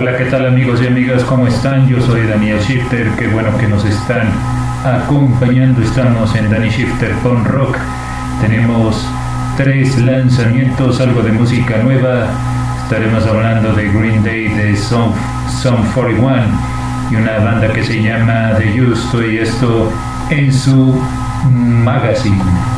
Hola, ¿qué tal amigos y amigas? ¿Cómo están? Yo soy Daniel Shifter, qué bueno que nos están acompañando. Estamos en Danny Shifter con Rock. Tenemos tres lanzamientos, algo de música nueva. Estaremos hablando de Green Day, de Song, Song 41 y una banda que se llama The Justo y esto en su magazine.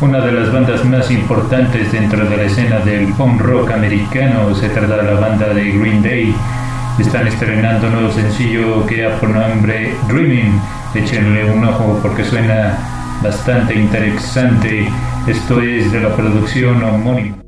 Una de las bandas más importantes dentro de la escena del punk rock americano se trata de la banda de Green Day. Están estrenando un nuevo sencillo que ha por nombre Dreaming. Échenle un ojo porque suena bastante interesante. Esto es de la producción homónima.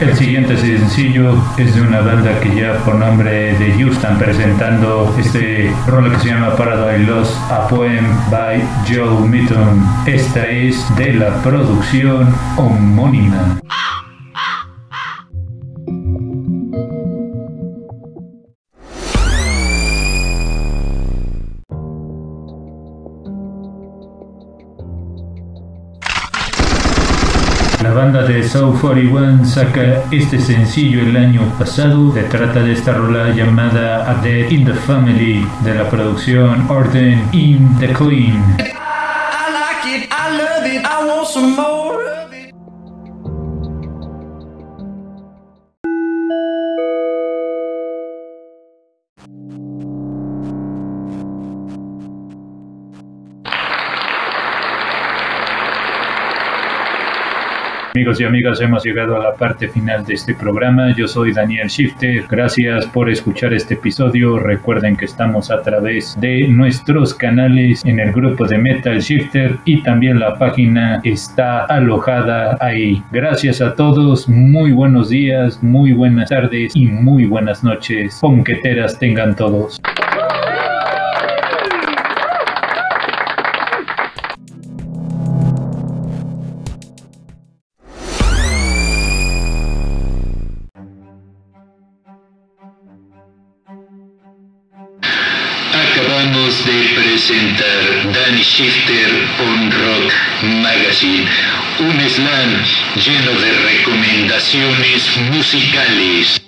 El siguiente sencillo es de una banda que ya por nombre de Houston presentando este rol que se llama Paradise Lost, a poem by Joe Mitton. Esta es de la producción homónima. La banda de Soul 41 saca este sencillo el año pasado. Se trata de esta rola llamada A Dead in the Family de la producción Orden in the Clean. I like it, I love it, I want some more Amigos y amigas, hemos llegado a la parte final de este programa. Yo soy Daniel Shifter. Gracias por escuchar este episodio. Recuerden que estamos a través de nuestros canales en el grupo de Metal Shifter y también la página está alojada ahí. Gracias a todos. Muy buenos días, muy buenas tardes y muy buenas noches. Ponqueteras tengan todos. Acabamos de presentar Danny Shifter on Rock Magazine, un slam lleno de recomendaciones musicales.